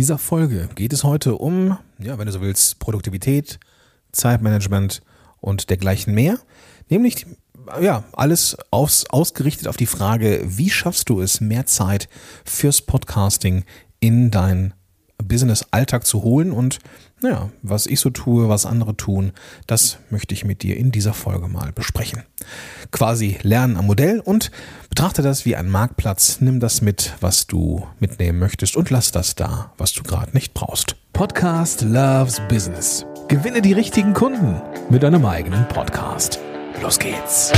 dieser Folge geht es heute um, ja, wenn du so willst, Produktivität, Zeitmanagement und dergleichen mehr. Nämlich, ja, alles aus, ausgerichtet auf die Frage, wie schaffst du es, mehr Zeit fürs Podcasting in dein Business-Alltag zu holen und naja, was ich so tue, was andere tun, das möchte ich mit dir in dieser Folge mal besprechen. Quasi lernen am Modell und betrachte das wie ein Marktplatz. Nimm das mit, was du mitnehmen möchtest und lass das da, was du gerade nicht brauchst. Podcast Loves Business. Gewinne die richtigen Kunden mit deinem eigenen Podcast. Los geht's.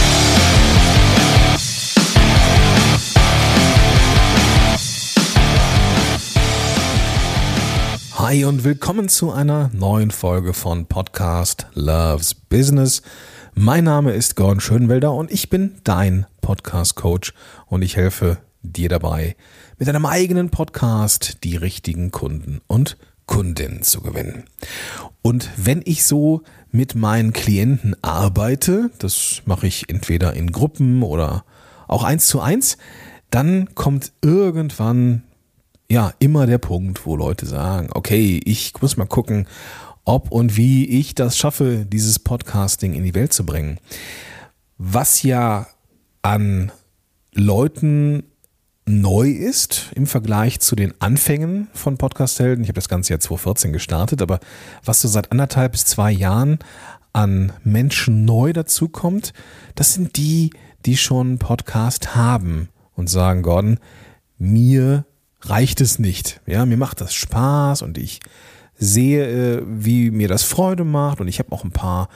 Hi und willkommen zu einer neuen Folge von Podcast Loves Business. Mein Name ist Gordon Schönwelder und ich bin dein Podcast Coach und ich helfe dir dabei, mit deinem eigenen Podcast die richtigen Kunden und Kundinnen zu gewinnen. Und wenn ich so mit meinen Klienten arbeite, das mache ich entweder in Gruppen oder auch eins zu eins, dann kommt irgendwann ja immer der Punkt, wo Leute sagen, okay, ich muss mal gucken, ob und wie ich das schaffe, dieses Podcasting in die Welt zu bringen. Was ja an Leuten neu ist im Vergleich zu den Anfängen von Podcast-Helden. Ich habe das Ganze ja 2014 gestartet, aber was so seit anderthalb bis zwei Jahren an Menschen neu dazukommt, das sind die, die schon Podcast haben und sagen, Gordon, mir reicht es nicht. Ja, mir macht das Spaß und ich sehe, äh, wie mir das Freude macht und ich habe auch ein paar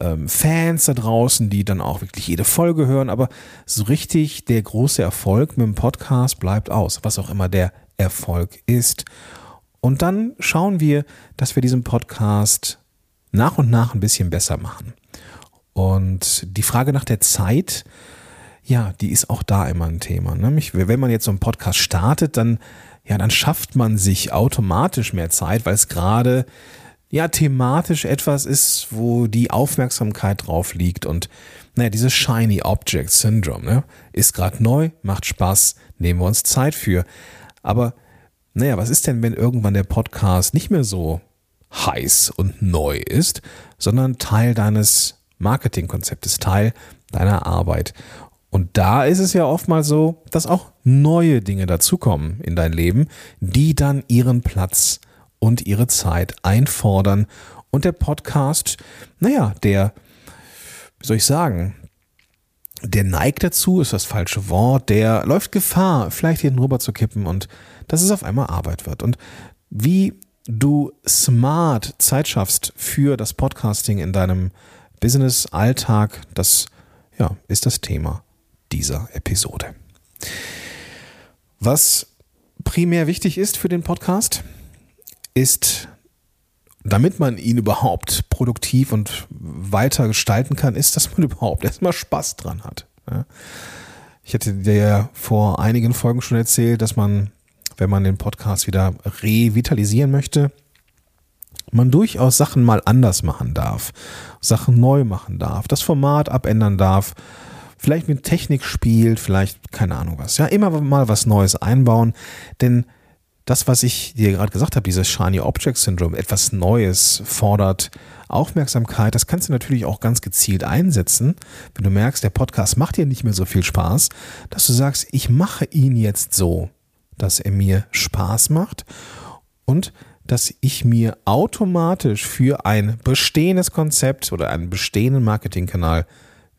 ähm, Fans da draußen, die dann auch wirklich jede Folge hören, aber so richtig der große Erfolg mit dem Podcast bleibt aus, was auch immer der Erfolg ist. Und dann schauen wir, dass wir diesen Podcast nach und nach ein bisschen besser machen. Und die Frage nach der Zeit, ja, die ist auch da immer ein Thema. Ne? Wenn man jetzt so einen Podcast startet, dann, ja, dann schafft man sich automatisch mehr Zeit, weil es gerade ja thematisch etwas ist, wo die Aufmerksamkeit drauf liegt und naja, dieses Shiny Object Syndrome ne, ist gerade neu, macht Spaß, nehmen wir uns Zeit für. Aber naja, was ist denn, wenn irgendwann der Podcast nicht mehr so heiß und neu ist, sondern Teil deines Marketingkonzeptes, Teil deiner Arbeit? Und da ist es ja oftmals so, dass auch neue Dinge dazukommen in dein Leben, die dann ihren Platz und ihre Zeit einfordern. Und der Podcast, naja, der, wie soll ich sagen, der neigt dazu, ist das falsche Wort, der läuft Gefahr, vielleicht hier rüber zu kippen und dass es auf einmal Arbeit wird. Und wie du smart Zeit schaffst für das Podcasting in deinem Business-Alltag, das ja, ist das Thema dieser Episode. Was primär wichtig ist für den Podcast, ist, damit man ihn überhaupt produktiv und weiter gestalten kann, ist, dass man überhaupt erstmal Spaß dran hat. Ich hatte dir ja vor einigen Folgen schon erzählt, dass man, wenn man den Podcast wieder revitalisieren möchte, man durchaus Sachen mal anders machen darf, Sachen neu machen darf, das Format abändern darf, vielleicht mit Technik spielt, vielleicht keine Ahnung was. Ja, immer mal was Neues einbauen, denn das, was ich dir gerade gesagt habe, dieses Shiny Object Syndrome, etwas Neues fordert Aufmerksamkeit. Das kannst du natürlich auch ganz gezielt einsetzen, wenn du merkst, der Podcast macht dir nicht mehr so viel Spaß, dass du sagst, ich mache ihn jetzt so, dass er mir Spaß macht und dass ich mir automatisch für ein bestehendes Konzept oder einen bestehenden Marketingkanal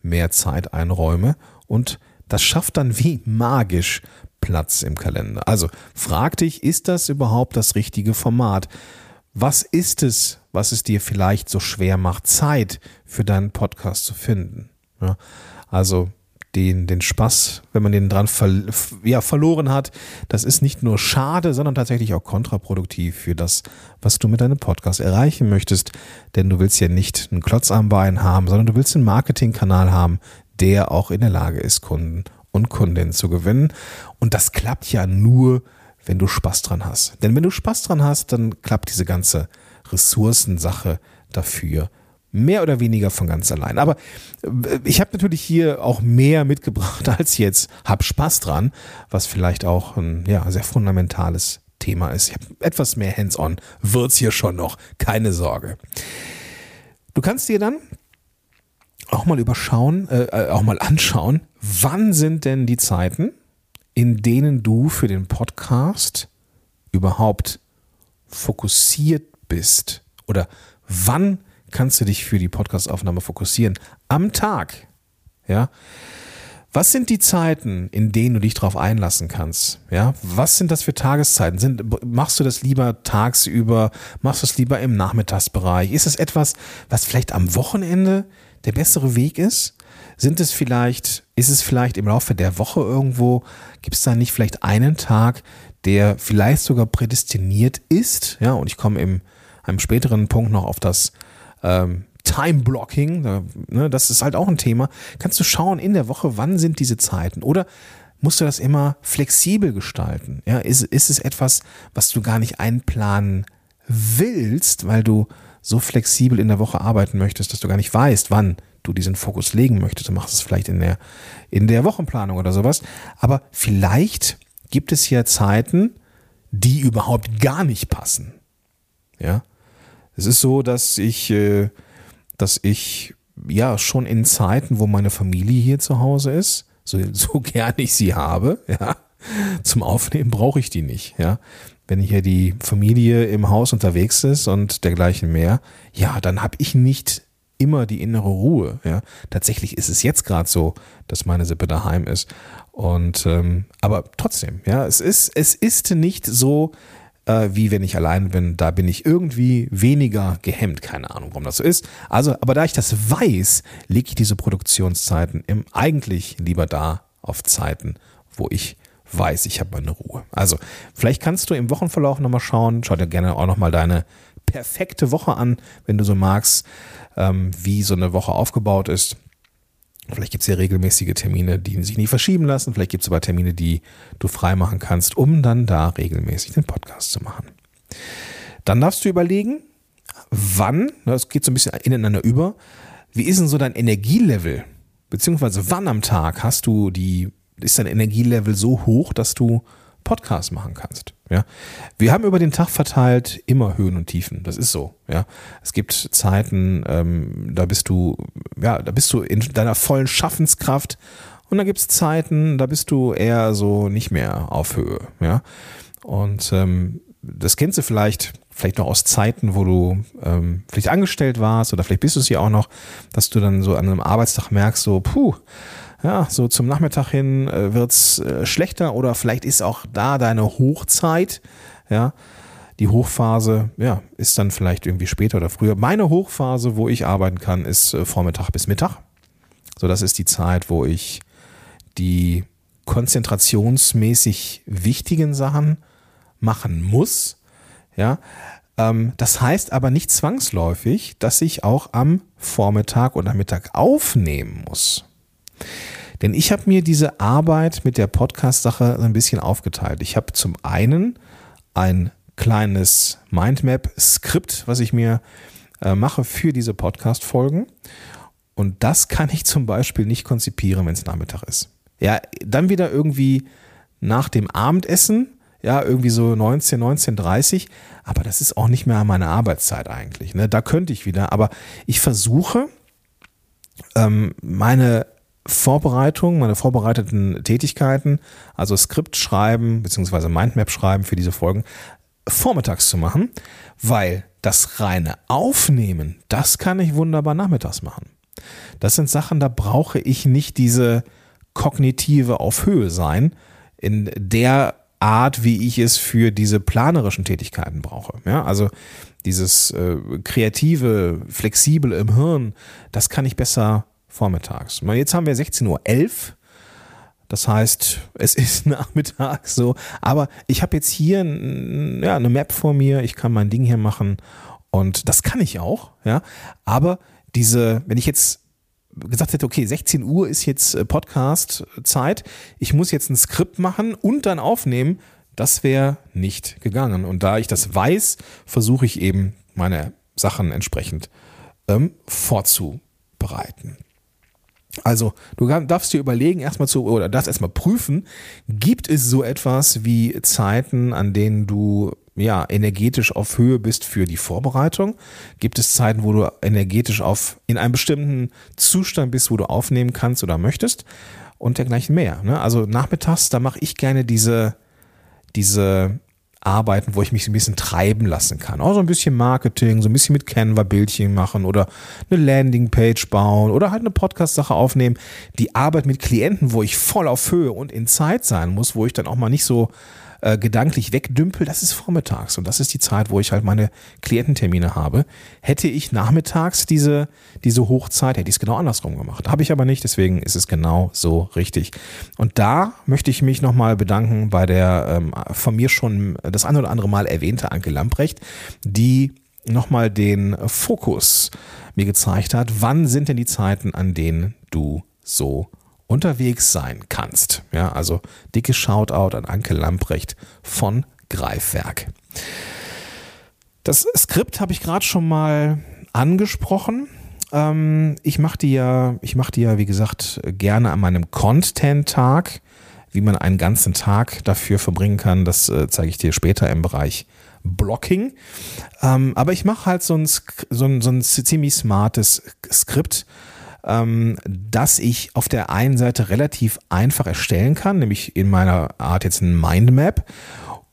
mehr Zeit einräume und das schafft dann wie magisch Platz im Kalender. Also frag dich, ist das überhaupt das richtige Format? Was ist es, was es dir vielleicht so schwer macht, Zeit für deinen Podcast zu finden? Ja, also den, den Spaß, wenn man den dran ver, ja, verloren hat, das ist nicht nur schade, sondern tatsächlich auch kontraproduktiv für das, was du mit deinem Podcast erreichen möchtest. Denn du willst ja nicht einen Klotz am Bein haben, sondern du willst einen Marketingkanal haben, der auch in der Lage ist, Kunden und Kundinnen zu gewinnen. Und das klappt ja nur, wenn du Spaß dran hast. Denn wenn du Spaß dran hast, dann klappt diese ganze Ressourcensache dafür mehr oder weniger von ganz allein. Aber äh, ich habe natürlich hier auch mehr mitgebracht als jetzt hab Spaß dran, was vielleicht auch ein ja, sehr fundamentales Thema ist. Ich habe etwas mehr Hands-on, wird's hier schon noch, keine Sorge. Du kannst dir dann auch mal überschauen, äh, äh, auch mal anschauen, wann sind denn die Zeiten, in denen du für den Podcast überhaupt fokussiert bist oder wann kannst du dich für die Podcastaufnahme fokussieren? Am Tag. Ja. Was sind die Zeiten, in denen du dich darauf einlassen kannst? Ja, was sind das für Tageszeiten? Sind, machst du das lieber tagsüber? Machst du es lieber im Nachmittagsbereich? Ist es etwas, was vielleicht am Wochenende der bessere Weg ist? Sind es vielleicht, ist es vielleicht im Laufe der Woche irgendwo, gibt es da nicht vielleicht einen Tag, der vielleicht sogar prädestiniert ist? Ja, und ich komme im einem späteren Punkt noch auf das ähm, Time Blocking, ne, das ist halt auch ein Thema. Kannst du schauen in der Woche, wann sind diese Zeiten? Oder musst du das immer flexibel gestalten? Ja, ist, ist es etwas, was du gar nicht einplanen willst, weil du so flexibel in der Woche arbeiten möchtest, dass du gar nicht weißt, wann du diesen Fokus legen möchtest. Du machst es vielleicht in der, in der Wochenplanung oder sowas. Aber vielleicht gibt es hier Zeiten, die überhaupt gar nicht passen. Ja. Es ist so, dass ich, äh, dass ich ja schon in Zeiten, wo meine Familie hier zu Hause ist, so, so gern ich sie habe, ja, zum Aufnehmen brauche ich die nicht, ja. Wenn hier die Familie im Haus unterwegs ist und dergleichen mehr, ja, dann habe ich nicht immer die innere Ruhe. Ja, tatsächlich ist es jetzt gerade so, dass meine Sippe daheim ist. Und ähm, aber trotzdem, ja, es ist es ist nicht so, äh, wie wenn ich allein bin. Da bin ich irgendwie weniger gehemmt. Keine Ahnung, warum das so ist. Also, aber da ich das weiß, lege ich diese Produktionszeiten im eigentlich lieber da auf Zeiten, wo ich weiß, ich habe meine Ruhe. Also, vielleicht kannst du im Wochenverlauf nochmal schauen. Schau dir gerne auch nochmal deine perfekte Woche an, wenn du so magst, ähm, wie so eine Woche aufgebaut ist. Vielleicht gibt es ja regelmäßige Termine, die sich nicht verschieben lassen. Vielleicht gibt es aber Termine, die du freimachen kannst, um dann da regelmäßig den Podcast zu machen. Dann darfst du überlegen, wann, das geht so ein bisschen ineinander über, wie ist denn so dein Energielevel? Beziehungsweise wann am Tag hast du die, ist dein Energielevel so hoch, dass du Podcast machen kannst. Ja, wir haben über den Tag verteilt immer Höhen und Tiefen. Das ist so. Ja, es gibt Zeiten, ähm, da bist du, ja, da bist du in deiner vollen Schaffenskraft und da gibt es Zeiten, da bist du eher so nicht mehr auf Höhe. Ja, und ähm, das kennst du vielleicht, vielleicht noch aus Zeiten, wo du ähm, vielleicht angestellt warst oder vielleicht bist du es ja auch noch, dass du dann so an einem Arbeitstag merkst, so, puh, ja, so zum Nachmittag hin äh, wird's äh, schlechter oder vielleicht ist auch da deine Hochzeit, ja. Die Hochphase, ja, ist dann vielleicht irgendwie später oder früher. Meine Hochphase, wo ich arbeiten kann, ist äh, Vormittag bis Mittag. So, das ist die Zeit, wo ich die konzentrationsmäßig wichtigen Sachen machen muss. Ja, ähm, das heißt aber nicht zwangsläufig, dass ich auch am Vormittag oder Mittag aufnehmen muss. Denn ich habe mir diese Arbeit mit der Podcast-Sache ein bisschen aufgeteilt. Ich habe zum einen ein kleines Mindmap-Skript, was ich mir äh, mache für diese Podcast-Folgen. Und das kann ich zum Beispiel nicht konzipieren, wenn es Nachmittag ist. Ja, dann wieder irgendwie nach dem Abendessen, ja, irgendwie so 19, 19, 30, aber das ist auch nicht mehr meine Arbeitszeit eigentlich. Ne? Da könnte ich wieder, aber ich versuche, ähm, meine Vorbereitung, meine vorbereiteten Tätigkeiten, also Skript schreiben bzw. Mindmap schreiben für diese Folgen, vormittags zu machen, weil das reine Aufnehmen, das kann ich wunderbar nachmittags machen. Das sind Sachen, da brauche ich nicht diese kognitive auf Höhe sein, in der Art, wie ich es für diese planerischen Tätigkeiten brauche. Ja, also dieses äh, kreative, flexible im Hirn, das kann ich besser vormittags. Jetzt haben wir 16.11 Uhr. Das heißt, es ist Nachmittag so. Aber ich habe jetzt hier ja, eine Map vor mir. Ich kann mein Ding hier machen. Und das kann ich auch. Ja. Aber diese, wenn ich jetzt gesagt hätte, okay, 16 Uhr ist jetzt äh, Podcast-Zeit. Ich muss jetzt ein Skript machen und dann aufnehmen. Das wäre nicht gegangen. Und da ich das weiß, versuche ich eben meine Sachen entsprechend ähm, vorzubereiten. Also, du darfst dir überlegen, erstmal zu, oder darfst erstmal prüfen, gibt es so etwas wie Zeiten, an denen du ja, energetisch auf Höhe bist für die Vorbereitung? Gibt es Zeiten, wo du energetisch auf, in einem bestimmten Zustand bist, wo du aufnehmen kannst oder möchtest? Und dergleichen mehr. Ne? Also nachmittags, da mache ich gerne diese, diese Arbeiten, wo ich mich ein bisschen treiben lassen kann. Auch so ein bisschen Marketing, so ein bisschen mit Canva-Bildchen machen oder eine Landingpage bauen oder halt eine Podcast-Sache aufnehmen. Die Arbeit mit Klienten, wo ich voll auf Höhe und in Zeit sein muss, wo ich dann auch mal nicht so äh, gedanklich wegdümpel, das ist vormittags und das ist die Zeit, wo ich halt meine Kliententermine habe. Hätte ich nachmittags diese, diese Hochzeit, hätte ich es genau andersrum gemacht. Habe ich aber nicht, deswegen ist es genau so richtig. Und da möchte ich mich nochmal bedanken bei der ähm, von mir schon das ein oder andere Mal erwähnte Anke Lamprecht, die nochmal den Fokus mir gezeigt hat, wann sind denn die Zeiten, an denen du so unterwegs sein kannst. Ja, also dicke Shoutout an Anke Lamprecht von Greifwerk. Das Skript habe ich gerade schon mal angesprochen. Ähm, ich mache die ja, ich die ja, wie gesagt, gerne an meinem Content-Tag. Wie man einen ganzen Tag dafür verbringen kann, das äh, zeige ich dir später im Bereich Blocking. Ähm, aber ich mache halt so ein, so, ein, so ein ziemlich smartes Skript, ähm, dass ich auf der einen Seite relativ einfach erstellen kann, nämlich in meiner Art jetzt ein Mindmap.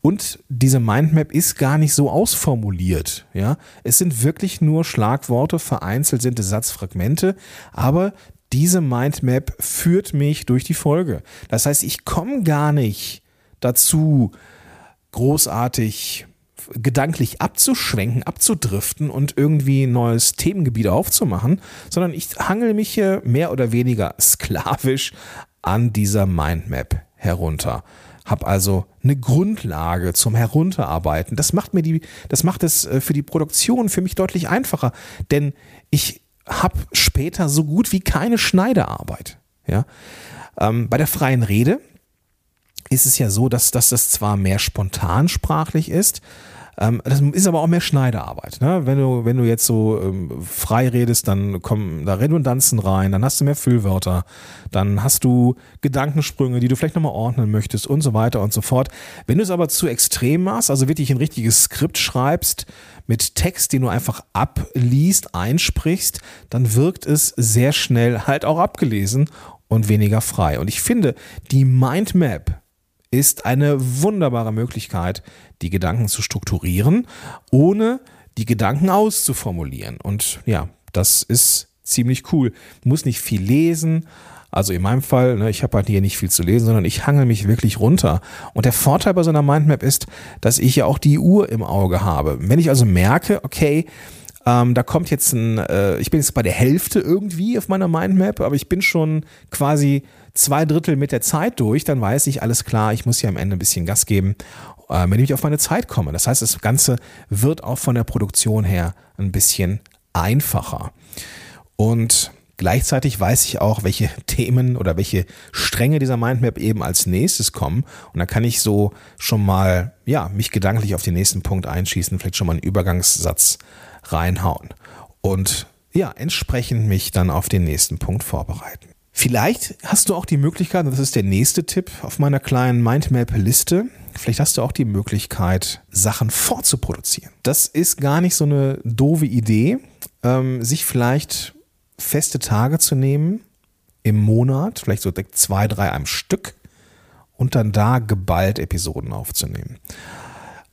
Und diese Mindmap ist gar nicht so ausformuliert. Ja, es sind wirklich nur Schlagworte, vereinzelt sind Satzfragmente, aber diese Mindmap führt mich durch die Folge. Das heißt, ich komme gar nicht dazu, großartig gedanklich abzuschwenken, abzudriften und irgendwie ein neues Themengebiet aufzumachen, sondern ich hangel mich hier mehr oder weniger sklavisch an dieser Mindmap herunter. Hab also eine Grundlage zum Herunterarbeiten. Das macht mir die, das macht es äh, für die Produktion für mich deutlich einfacher, denn ich habe später so gut wie keine Schneidearbeit. Ja, ähm, bei der freien Rede ist es ja so, dass, dass das zwar mehr spontan sprachlich ist, ähm, das ist aber auch mehr Schneiderarbeit. Ne? Wenn, du, wenn du jetzt so ähm, frei redest, dann kommen da Redundanzen rein, dann hast du mehr Füllwörter, dann hast du Gedankensprünge, die du vielleicht nochmal ordnen möchtest und so weiter und so fort. Wenn du es aber zu extrem machst, also wirklich ein richtiges Skript schreibst, mit Text, den du einfach abliest, einsprichst, dann wirkt es sehr schnell halt auch abgelesen und weniger frei. Und ich finde, die Mindmap ist eine wunderbare Möglichkeit, die Gedanken zu strukturieren, ohne die Gedanken auszuformulieren. Und ja, das ist ziemlich cool. Muss nicht viel lesen. Also in meinem Fall, ne, ich habe halt hier nicht viel zu lesen, sondern ich hangel mich wirklich runter. Und der Vorteil bei so einer Mindmap ist, dass ich ja auch die Uhr im Auge habe. Wenn ich also merke, okay, ähm, da kommt jetzt ein, äh, ich bin jetzt bei der Hälfte irgendwie auf meiner Mindmap, aber ich bin schon quasi zwei Drittel mit der Zeit durch, dann weiß ich, alles klar, ich muss hier am Ende ein bisschen Gas geben, äh, wenn ich auf meine Zeit komme. Das heißt, das Ganze wird auch von der Produktion her ein bisschen einfacher. Und Gleichzeitig weiß ich auch, welche Themen oder welche Stränge dieser Mindmap eben als nächstes kommen. Und da kann ich so schon mal, ja, mich gedanklich auf den nächsten Punkt einschießen, vielleicht schon mal einen Übergangssatz reinhauen. Und ja, entsprechend mich dann auf den nächsten Punkt vorbereiten. Vielleicht hast du auch die Möglichkeit, das ist der nächste Tipp auf meiner kleinen Mindmap-Liste, vielleicht hast du auch die Möglichkeit, Sachen vorzuproduzieren. Das ist gar nicht so eine doofe Idee, ähm, sich vielleicht feste Tage zu nehmen im Monat, vielleicht so zwei, drei am Stück und dann da geballt Episoden aufzunehmen.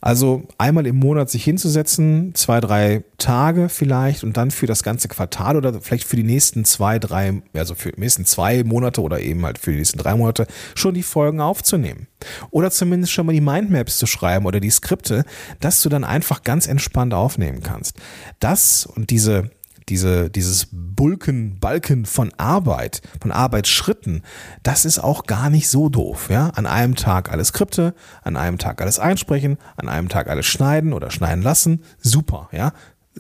Also einmal im Monat sich hinzusetzen, zwei, drei Tage vielleicht und dann für das ganze Quartal oder vielleicht für die nächsten zwei, drei, also für die nächsten zwei Monate oder eben halt für die nächsten drei Monate schon die Folgen aufzunehmen. Oder zumindest schon mal die Mindmaps zu schreiben oder die Skripte, dass du dann einfach ganz entspannt aufnehmen kannst. Das und diese diese, dieses Bulken, Balken von Arbeit, von Arbeitsschritten, das ist auch gar nicht so doof. Ja? An einem Tag alles Skripte, an einem Tag alles einsprechen, an einem Tag alles schneiden oder schneiden lassen. Super, ja.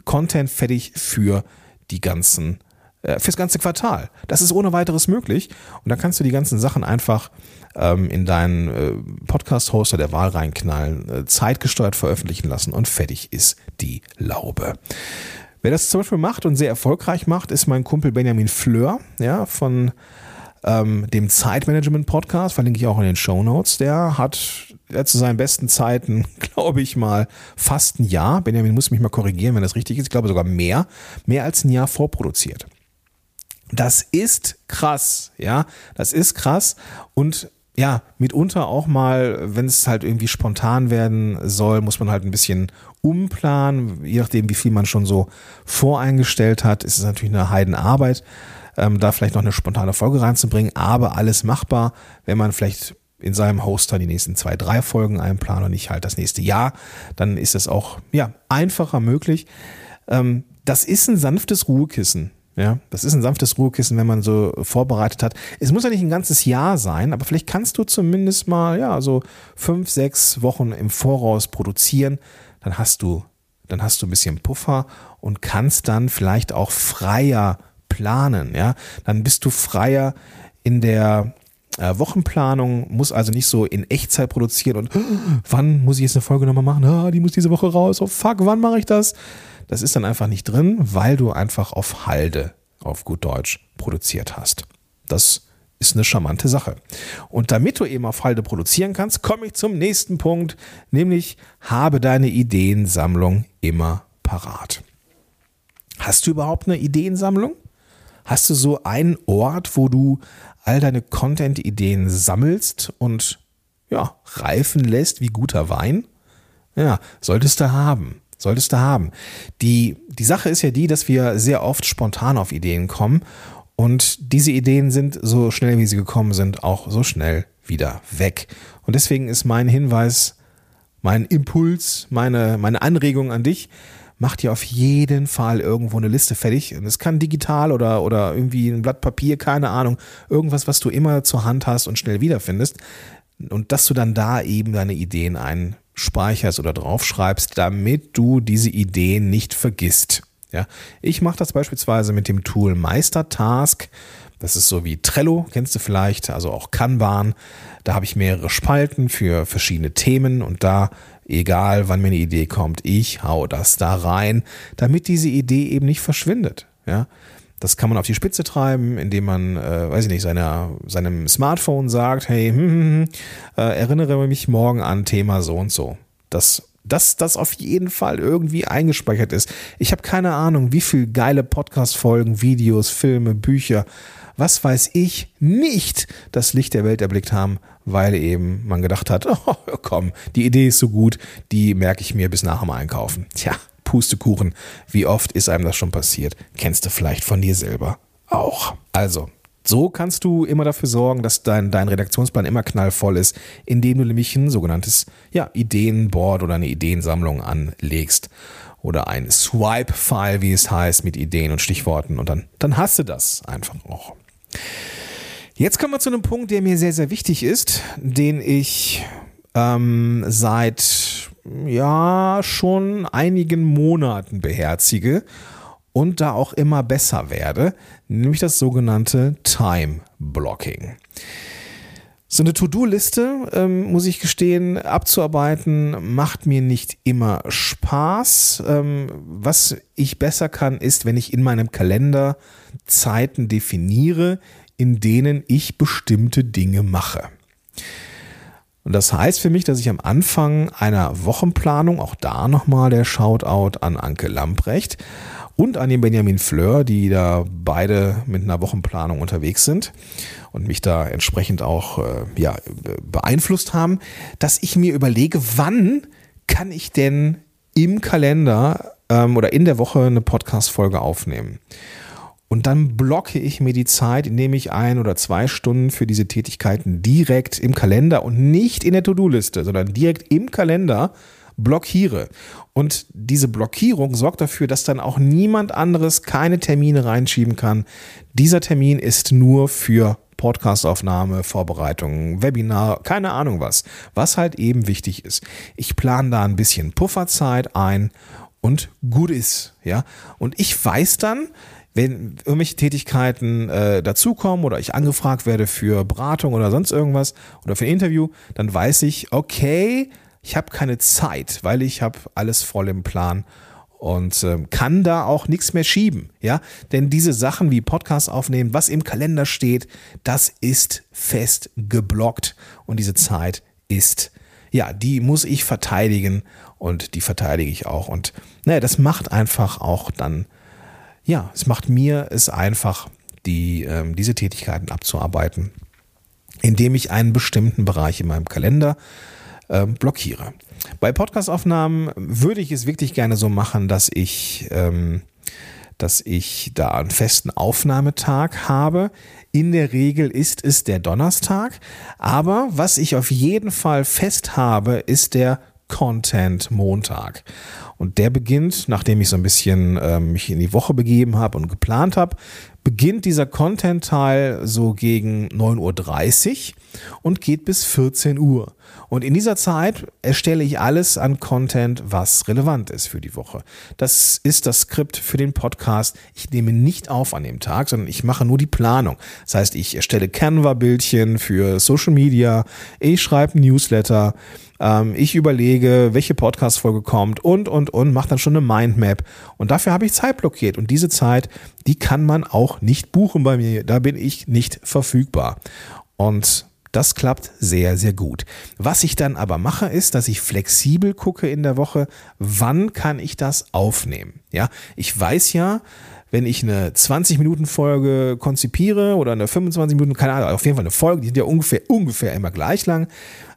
Content fertig für die ganzen äh, fürs ganze Quartal. Das ist ohne weiteres möglich. Und dann kannst du die ganzen Sachen einfach ähm, in deinen äh, Podcast-Hoster der Wahl reinknallen, äh, zeitgesteuert veröffentlichen lassen und fertig ist die Laube. Wer das zum Beispiel macht und sehr erfolgreich macht, ist mein Kumpel Benjamin Fleur, ja, von ähm, dem Zeitmanagement-Podcast, verlinke ich auch in den Show Notes. Der hat der zu seinen besten Zeiten, glaube ich mal, fast ein Jahr, Benjamin muss mich mal korrigieren, wenn das richtig ist, ich glaube sogar mehr, mehr als ein Jahr vorproduziert. Das ist krass, ja, das ist krass und ja, mitunter auch mal, wenn es halt irgendwie spontan werden soll, muss man halt ein bisschen umplanen, je nachdem, wie viel man schon so voreingestellt hat, ist es natürlich eine Heidenarbeit, ähm, da vielleicht noch eine spontane Folge reinzubringen, aber alles machbar, wenn man vielleicht in seinem Hoster die nächsten zwei, drei Folgen einplanen und nicht halt das nächste Jahr, dann ist es auch ja, einfacher möglich. Ähm, das ist ein sanftes Ruhekissen. Ja, das ist ein sanftes Ruhekissen, wenn man so vorbereitet hat. Es muss ja nicht ein ganzes Jahr sein, aber vielleicht kannst du zumindest mal, ja, so fünf, sechs Wochen im Voraus produzieren. Dann hast du, dann hast du ein bisschen Puffer und kannst dann vielleicht auch freier planen. Ja, dann bist du freier in der äh, Wochenplanung, muss also nicht so in Echtzeit produzieren und wann muss ich jetzt eine Folge nochmal machen? Ah, die muss diese Woche raus. Oh fuck, wann mache ich das? Das ist dann einfach nicht drin, weil du einfach auf Halde, auf gut Deutsch, produziert hast. Das ist eine charmante Sache. Und damit du eben auf Halde produzieren kannst, komme ich zum nächsten Punkt, nämlich habe deine Ideensammlung immer parat. Hast du überhaupt eine Ideensammlung? Hast du so einen Ort, wo du all deine Content-Ideen sammelst und ja, reifen lässt wie guter Wein? Ja, solltest du haben. Solltest du haben. Die, die Sache ist ja die, dass wir sehr oft spontan auf Ideen kommen und diese Ideen sind so schnell, wie sie gekommen sind, auch so schnell wieder weg. Und deswegen ist mein Hinweis, mein Impuls, meine, meine Anregung an dich, mach dir auf jeden Fall irgendwo eine Liste fertig. Und es kann digital oder, oder irgendwie ein Blatt Papier, keine Ahnung, irgendwas, was du immer zur Hand hast und schnell wiederfindest. Und dass du dann da eben deine Ideen einspeicherst oder draufschreibst, damit du diese Ideen nicht vergisst. Ja, ich mache das beispielsweise mit dem Tool Meistertask. Das ist so wie Trello, kennst du vielleicht, also auch Kanban. Da habe ich mehrere Spalten für verschiedene Themen und da egal wann mir eine Idee kommt, ich hau das da rein, damit diese Idee eben nicht verschwindet. Ja, das kann man auf die Spitze treiben, indem man, äh, weiß ich nicht, seiner, seinem Smartphone sagt, hey, hm, hm, hm, äh, erinnere mich morgen an Thema so und so. Das dass das auf jeden Fall irgendwie eingespeichert ist. Ich habe keine Ahnung, wie viel geile Podcast-Folgen, Videos, Filme, Bücher, was weiß ich, nicht das Licht der Welt erblickt haben, weil eben man gedacht hat, oh, komm, die Idee ist so gut, die merke ich mir bis nach dem Einkaufen. Tja, Pustekuchen, wie oft ist einem das schon passiert? Kennst du vielleicht von dir selber auch. Also, so kannst du immer dafür sorgen, dass dein, dein Redaktionsplan immer knallvoll ist, indem du nämlich ein sogenanntes ja, Ideenboard oder eine Ideensammlung anlegst. Oder ein Swipe-File, wie es heißt, mit Ideen und Stichworten. Und dann, dann hast du das einfach auch. Jetzt kommen wir zu einem Punkt, der mir sehr, sehr wichtig ist, den ich ähm, seit ja schon einigen Monaten beherzige und da auch immer besser werde, nämlich das sogenannte Time Blocking. So eine To-Do-Liste, ähm, muss ich gestehen, abzuarbeiten, macht mir nicht immer Spaß. Ähm, was ich besser kann, ist, wenn ich in meinem Kalender Zeiten definiere, in denen ich bestimmte Dinge mache. Und das heißt für mich, dass ich am Anfang einer Wochenplanung, auch da nochmal der Shoutout an Anke Lamprecht und an den Benjamin Fleur, die da beide mit einer Wochenplanung unterwegs sind und mich da entsprechend auch äh, ja, beeinflusst haben, dass ich mir überlege, wann kann ich denn im Kalender ähm, oder in der Woche eine Podcast-Folge aufnehmen. Und dann blocke ich mir die Zeit, indem ich ein oder zwei Stunden für diese Tätigkeiten direkt im Kalender und nicht in der To-Do-Liste, sondern direkt im Kalender blockiere. Und diese Blockierung sorgt dafür, dass dann auch niemand anderes keine Termine reinschieben kann. Dieser Termin ist nur für Podcastaufnahme, Vorbereitungen, Webinar, keine Ahnung was, was halt eben wichtig ist. Ich plane da ein bisschen Pufferzeit ein und gut ist, ja. Und ich weiß dann, wenn irgendwelche Tätigkeiten äh, dazukommen oder ich angefragt werde für Beratung oder sonst irgendwas oder für ein Interview, dann weiß ich, okay, ich habe keine Zeit, weil ich habe alles voll im Plan und äh, kann da auch nichts mehr schieben, ja, denn diese Sachen wie Podcast aufnehmen, was im Kalender steht, das ist fest geblockt und diese Zeit ist ja, die muss ich verteidigen und die verteidige ich auch und naja, das macht einfach auch dann ja, es macht mir es einfach die ähm, diese Tätigkeiten abzuarbeiten, indem ich einen bestimmten Bereich in meinem Kalender äh, blockiere. Bei Podcastaufnahmen würde ich es wirklich gerne so machen, dass ich, ähm, dass ich da einen festen Aufnahmetag habe. In der Regel ist es der Donnerstag, aber was ich auf jeden Fall fest habe, ist der Content Montag. Und der beginnt, nachdem ich so ein bisschen äh, mich in die Woche begeben habe und geplant habe, beginnt dieser Content-Teil so gegen 9.30 Uhr und geht bis 14 Uhr. Und in dieser Zeit erstelle ich alles an Content, was relevant ist für die Woche. Das ist das Skript für den Podcast. Ich nehme nicht auf an dem Tag, sondern ich mache nur die Planung. Das heißt, ich erstelle Canva-Bildchen für Social Media, ich schreibe Newsletter, ähm, ich überlege, welche Podcast-Folge kommt und, und, und, mache dann schon eine Mindmap. Und dafür habe ich Zeit blockiert. Und diese Zeit, die kann man auch nicht buchen bei mir. Da bin ich nicht verfügbar. Und das klappt sehr, sehr gut. Was ich dann aber mache, ist, dass ich flexibel gucke in der Woche, wann kann ich das aufnehmen. Ja, ich weiß ja, wenn ich eine 20-Minuten-Folge konzipiere oder eine 25 Minuten, keine Ahnung, auf jeden Fall eine Folge, die sind ja ungefähr, ungefähr immer gleich lang,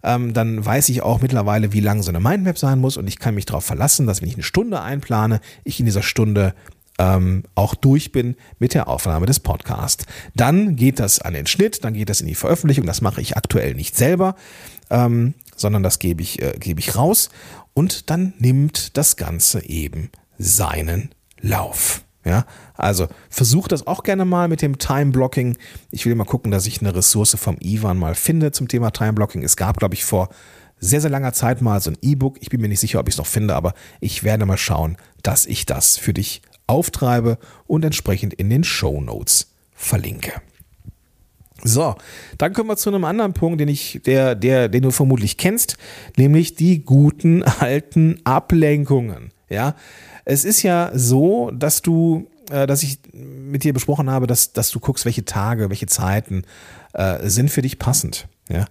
ähm, dann weiß ich auch mittlerweile, wie lang so eine Mindmap sein muss und ich kann mich darauf verlassen, dass wenn ich eine Stunde einplane, ich in dieser Stunde ähm, auch durch bin mit der Aufnahme des Podcasts. Dann geht das an den Schnitt, dann geht das in die Veröffentlichung. Das mache ich aktuell nicht selber, ähm, sondern das gebe ich, äh, gebe ich raus und dann nimmt das Ganze eben seinen Lauf. Ja, also versuche das auch gerne mal mit dem Time Blocking. Ich will mal gucken, dass ich eine Ressource vom Ivan mal finde zum Thema Time Blocking. Es gab, glaube ich, vor sehr, sehr langer Zeit mal so ein E-Book. Ich bin mir nicht sicher, ob ich es noch finde, aber ich werde mal schauen, dass ich das für dich auftreibe und entsprechend in den Show Notes verlinke. So, dann kommen wir zu einem anderen Punkt, den ich, der, der, den du vermutlich kennst, nämlich die guten alten Ablenkungen. Ja, es ist ja so, dass du, äh, dass ich mit dir besprochen habe, dass, dass du guckst, welche Tage, welche Zeiten äh, sind für dich passend. Ja,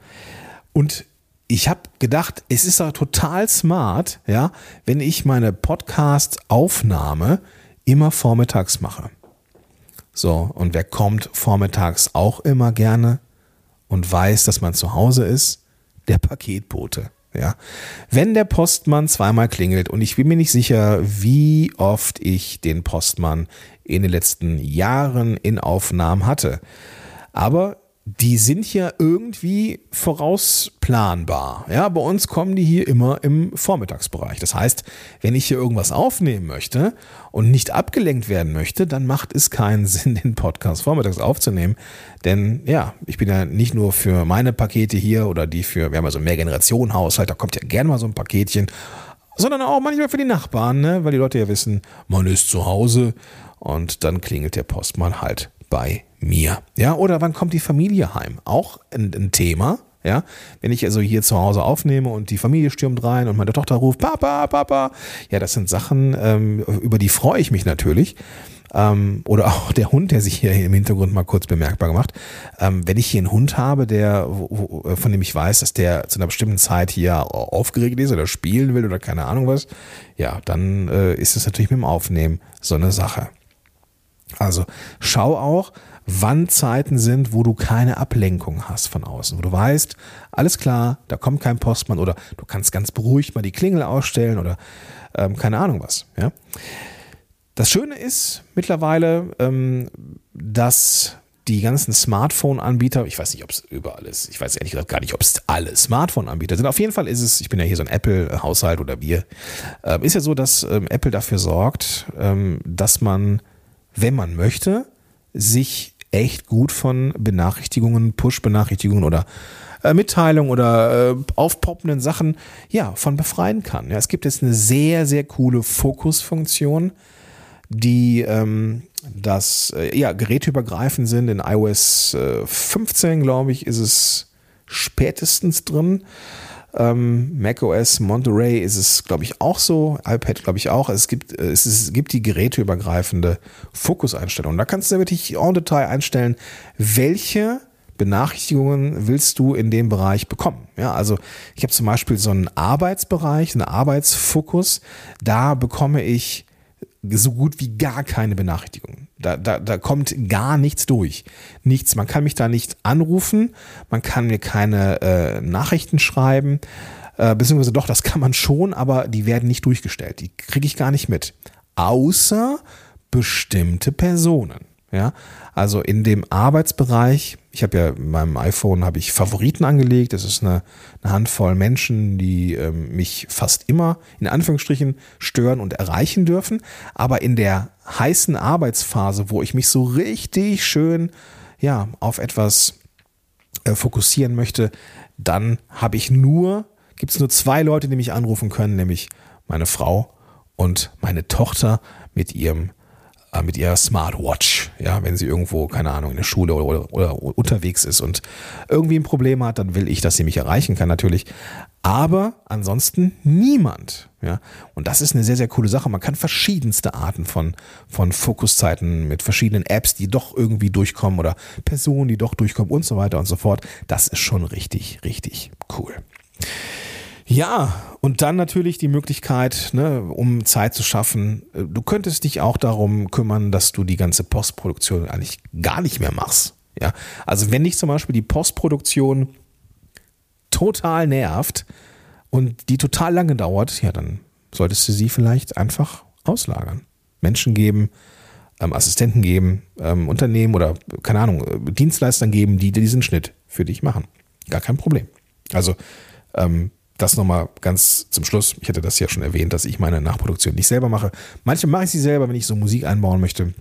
und ich habe gedacht, es ist doch total smart, ja, wenn ich meine Podcast-Aufnahme immer vormittags mache. So, und wer kommt vormittags auch immer gerne und weiß, dass man zu Hause ist? Der Paketbote. Ja. Wenn der Postmann zweimal klingelt und ich bin mir nicht sicher, wie oft ich den Postmann in den letzten Jahren in Aufnahmen hatte. Aber die sind ja irgendwie vorausplanbar. Ja, bei uns kommen die hier immer im Vormittagsbereich. Das heißt, wenn ich hier irgendwas aufnehmen möchte und nicht abgelenkt werden möchte, dann macht es keinen Sinn, den Podcast vormittags aufzunehmen. Denn ja, ich bin ja nicht nur für meine Pakete hier oder die für, wir haben ja so einen Mehrgenerationen-Haushalt, da kommt ja gerne mal so ein Paketchen, sondern auch manchmal für die Nachbarn, ne? weil die Leute ja wissen, man ist zu Hause und dann klingelt der Postmann halt bei mir. Ja, oder wann kommt die Familie heim? Auch ein, ein Thema. Ja, wenn ich also hier zu Hause aufnehme und die Familie stürmt rein und meine Tochter ruft, Papa, Papa. Ja, das sind Sachen, ähm, über die freue ich mich natürlich. Ähm, oder auch der Hund, der sich hier im Hintergrund mal kurz bemerkbar gemacht. Ähm, wenn ich hier einen Hund habe, der, wo, wo, von dem ich weiß, dass der zu einer bestimmten Zeit hier aufgeregt ist oder spielen will oder keine Ahnung was, ja, dann äh, ist es natürlich mit dem Aufnehmen so eine Sache. Also schau auch, wann Zeiten sind, wo du keine Ablenkung hast von außen, wo du weißt, alles klar, da kommt kein Postmann oder du kannst ganz beruhigt mal die Klingel ausstellen oder ähm, keine Ahnung was. Ja? Das Schöne ist mittlerweile, ähm, dass die ganzen Smartphone-Anbieter, ich weiß nicht, ob es überall ist, ich weiß ehrlich gesagt gar nicht, ob es alle Smartphone-Anbieter sind. Auf jeden Fall ist es, ich bin ja hier so ein Apple-Haushalt oder wir, äh, ist ja so, dass ähm, Apple dafür sorgt, ähm, dass man, wenn man möchte, sich echt gut von Benachrichtigungen, Push-Benachrichtigungen oder äh, Mitteilungen oder äh, aufpoppenden Sachen ja, von befreien kann. Ja, es gibt jetzt eine sehr, sehr coole Fokusfunktion, die ähm, das äh, ja, geräteübergreifend sind. In iOS äh, 15, glaube ich, ist es spätestens drin. Ähm, macOS Monterey ist es, glaube ich, auch so. iPad, glaube ich, auch. Es gibt, es, ist, es gibt die geräteübergreifende Fokuseinstellung. Da kannst du wirklich en Detail einstellen, welche Benachrichtigungen willst du in dem Bereich bekommen? Ja, also ich habe zum Beispiel so einen Arbeitsbereich, einen Arbeitsfokus. Da bekomme ich so gut wie gar keine Benachrichtigungen. Da, da, da kommt gar nichts durch. Nichts. Man kann mich da nicht anrufen, man kann mir keine äh, Nachrichten schreiben, äh, beziehungsweise doch, das kann man schon, aber die werden nicht durchgestellt. Die kriege ich gar nicht mit. Außer bestimmte Personen. Ja, also in dem Arbeitsbereich, ich habe ja in meinem iPhone habe ich Favoriten angelegt. Das ist eine, eine Handvoll Menschen, die ähm, mich fast immer in Anführungsstrichen stören und erreichen dürfen. Aber in der heißen Arbeitsphase, wo ich mich so richtig schön ja auf etwas äh, fokussieren möchte, dann habe ich nur gibt es nur zwei Leute, die mich anrufen können, nämlich meine Frau und meine Tochter mit ihrem äh, mit ihrer Smartwatch, ja, wenn sie irgendwo, keine Ahnung, in der Schule oder, oder, oder, unterwegs ist und irgendwie ein Problem hat, dann will ich, dass sie mich erreichen kann natürlich. Aber ansonsten niemand, ja. Und das ist eine sehr, sehr coole Sache. Man kann verschiedenste Arten von, von Fokuszeiten mit verschiedenen Apps, die doch irgendwie durchkommen oder Personen, die doch durchkommen und so weiter und so fort. Das ist schon richtig, richtig cool. Ja, und dann natürlich die Möglichkeit, ne, um Zeit zu schaffen. Äh, du könntest dich auch darum kümmern, dass du die ganze Postproduktion eigentlich gar nicht mehr machst. Ja, also wenn dich zum Beispiel die Postproduktion total nervt und die total lange dauert, ja, dann solltest du sie vielleicht einfach auslagern. Menschen geben, ähm, Assistenten geben, ähm, Unternehmen oder keine Ahnung, äh, Dienstleistern geben, die diesen Schnitt für dich machen. Gar kein Problem. Also ähm, das nochmal ganz zum Schluss. Ich hatte das ja schon erwähnt, dass ich meine Nachproduktion nicht selber mache. Manche mache ich sie selber, wenn ich so Musik einbauen möchte.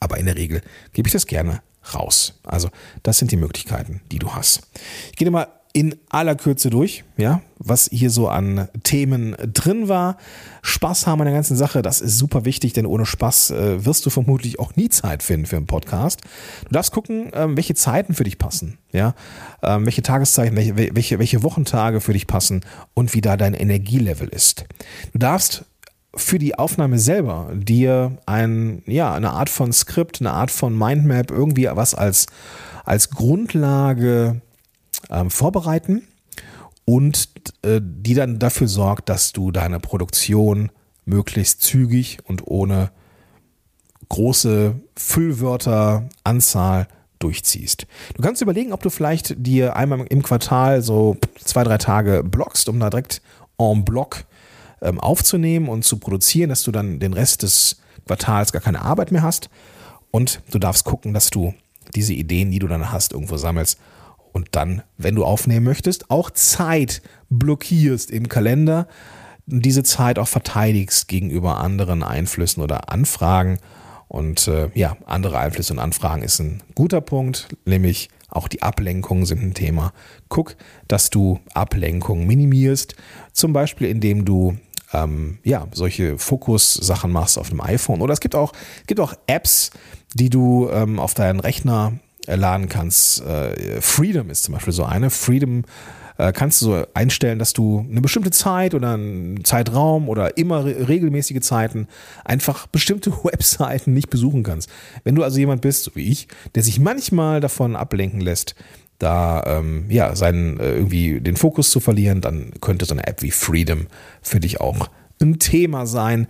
Aber in der Regel gebe ich das gerne raus. Also, das sind die Möglichkeiten, die du hast. Ich gehe mal in aller Kürze durch, ja, was hier so an Themen drin war. Spaß haben an der ganzen Sache, das ist super wichtig, denn ohne Spaß äh, wirst du vermutlich auch nie Zeit finden für einen Podcast. Du darfst gucken, ähm, welche Zeiten für dich passen, ja, ähm, welche Tageszeiten, welche, welche, welche Wochentage für dich passen und wie da dein Energielevel ist. Du darfst für die Aufnahme selber dir ein, ja, eine Art von Skript, eine Art von Mindmap, irgendwie was als, als Grundlage ähm, vorbereiten und äh, die dann dafür sorgt, dass du deine Produktion möglichst zügig und ohne große Füllwörteranzahl durchziehst. Du kannst überlegen, ob du vielleicht dir einmal im Quartal so zwei, drei Tage blockst, um da direkt en bloc ähm, aufzunehmen und zu produzieren, dass du dann den Rest des Quartals gar keine Arbeit mehr hast. Und du darfst gucken, dass du diese Ideen, die du dann hast, irgendwo sammelst und dann, wenn du aufnehmen möchtest, auch Zeit blockierst im Kalender, diese Zeit auch verteidigst gegenüber anderen Einflüssen oder Anfragen. Und äh, ja, andere Einflüsse und Anfragen ist ein guter Punkt, nämlich auch die Ablenkungen sind ein Thema. Guck, dass du Ablenkungen minimierst, zum Beispiel indem du ähm, ja, solche Fokus-Sachen machst auf dem iPhone. Oder es gibt auch, es gibt auch Apps, die du ähm, auf deinen Rechner laden kannst. Äh, Freedom ist zum Beispiel so eine. Freedom äh, kannst du so einstellen, dass du eine bestimmte Zeit oder einen Zeitraum oder immer regelmäßige Zeiten einfach bestimmte Webseiten nicht besuchen kannst. Wenn du also jemand bist, so wie ich, der sich manchmal davon ablenken lässt, da ähm, ja seinen äh, irgendwie den Fokus zu verlieren, dann könnte so eine App wie Freedom für dich auch ein Thema sein.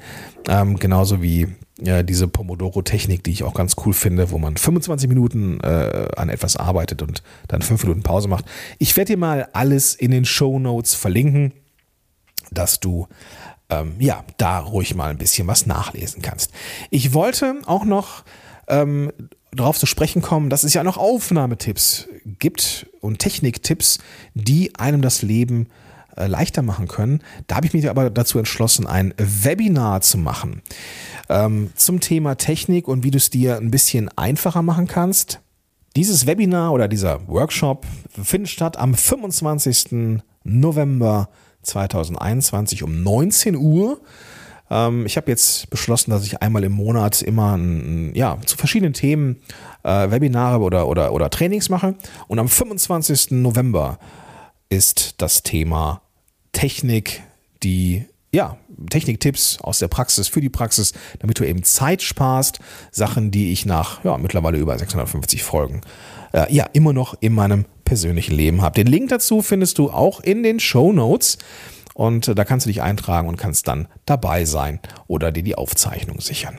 Ähm, genauso wie ja, diese Pomodoro-Technik, die ich auch ganz cool finde, wo man 25 Minuten äh, an etwas arbeitet und dann 5 Minuten Pause macht. Ich werde dir mal alles in den Show Notes verlinken, dass du ähm, ja da ruhig mal ein bisschen was nachlesen kannst. Ich wollte auch noch ähm, darauf zu sprechen kommen, dass es ja noch Aufnahmetipps gibt und Techniktipps, die einem das Leben äh, leichter machen können. Da habe ich mich aber dazu entschlossen, ein Webinar zu machen ähm, zum Thema Technik und wie du es dir ein bisschen einfacher machen kannst. Dieses Webinar oder dieser Workshop findet statt am 25. November 2021 um 19 Uhr. Ähm, ich habe jetzt beschlossen, dass ich einmal im Monat immer ein, ja, zu verschiedenen Themen äh, Webinare oder, oder, oder Trainings mache. Und am 25. November ist das Thema Technik, die ja, Techniktipps aus der Praxis für die Praxis, damit du eben Zeit sparst. Sachen, die ich nach ja, mittlerweile über 650 Folgen äh, ja immer noch in meinem persönlichen Leben habe. Den Link dazu findest du auch in den Show Notes. Und äh, da kannst du dich eintragen und kannst dann dabei sein oder dir die Aufzeichnung sichern.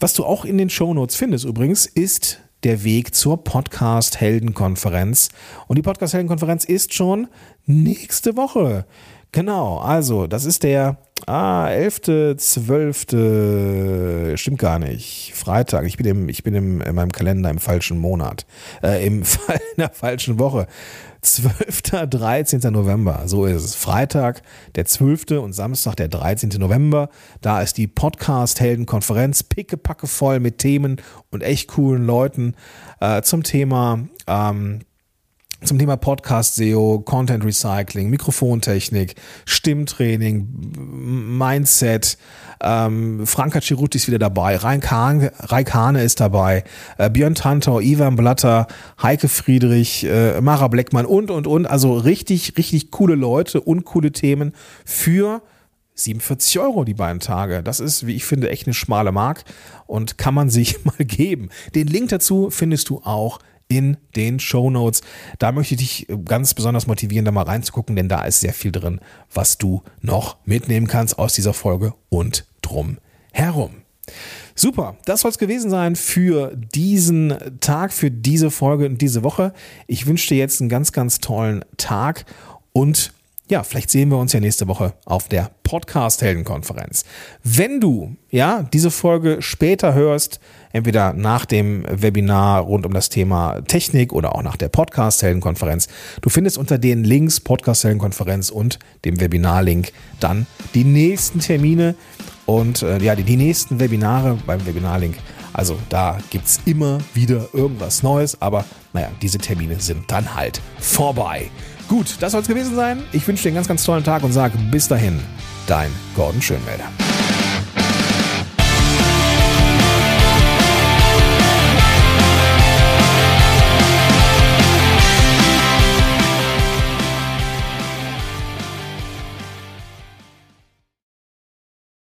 Was du auch in den Show Notes findest übrigens, ist der Weg zur Podcast-Heldenkonferenz. Und die Podcast-Heldenkonferenz ist schon nächste Woche. Genau, also das ist der ah, 11., 12., stimmt gar nicht, Freitag. Ich bin, im, ich bin im, in meinem Kalender im falschen Monat, äh, im, in der falschen Woche. 12. 13. November, so ist es. Freitag, der 12. und Samstag, der 13. November. Da ist die Podcast-Helden-Konferenz pickepacke voll mit Themen und echt coolen Leuten äh, zum Thema ähm, zum Thema Podcast SEO, Content Recycling, Mikrofontechnik, Stimmtraining, Mindset. Ähm, Franka Ciruti ist wieder dabei, Raik Hane ist dabei, äh, Björn Tantau, Ivan Blatter, Heike Friedrich, äh, Mara Bleckmann und, und, und. Also richtig, richtig coole Leute und coole Themen für 47 Euro die beiden Tage. Das ist, wie ich finde, echt eine schmale Mark und kann man sich mal geben. Den Link dazu findest du auch in den Show Notes. Da möchte ich dich ganz besonders motivieren, da mal reinzugucken, denn da ist sehr viel drin, was du noch mitnehmen kannst aus dieser Folge und drum herum. Super, das soll es gewesen sein für diesen Tag, für diese Folge und diese Woche. Ich wünsche dir jetzt einen ganz, ganz tollen Tag und ja, vielleicht sehen wir uns ja nächste Woche auf der Podcast-Heldenkonferenz. Wenn du ja diese Folge später hörst, entweder nach dem Webinar rund um das Thema Technik oder auch nach der Podcast-Heldenkonferenz, du findest unter den Links Podcast-Heldenkonferenz und dem Webinar-Link dann die nächsten Termine und äh, ja, die, die nächsten Webinare beim Webinar-Link. Also da gibt es immer wieder irgendwas Neues, aber naja, diese Termine sind dann halt vorbei. Gut, das soll es gewesen sein. Ich wünsche dir einen ganz, ganz tollen Tag und sage bis dahin, dein Gordon Schönmelder.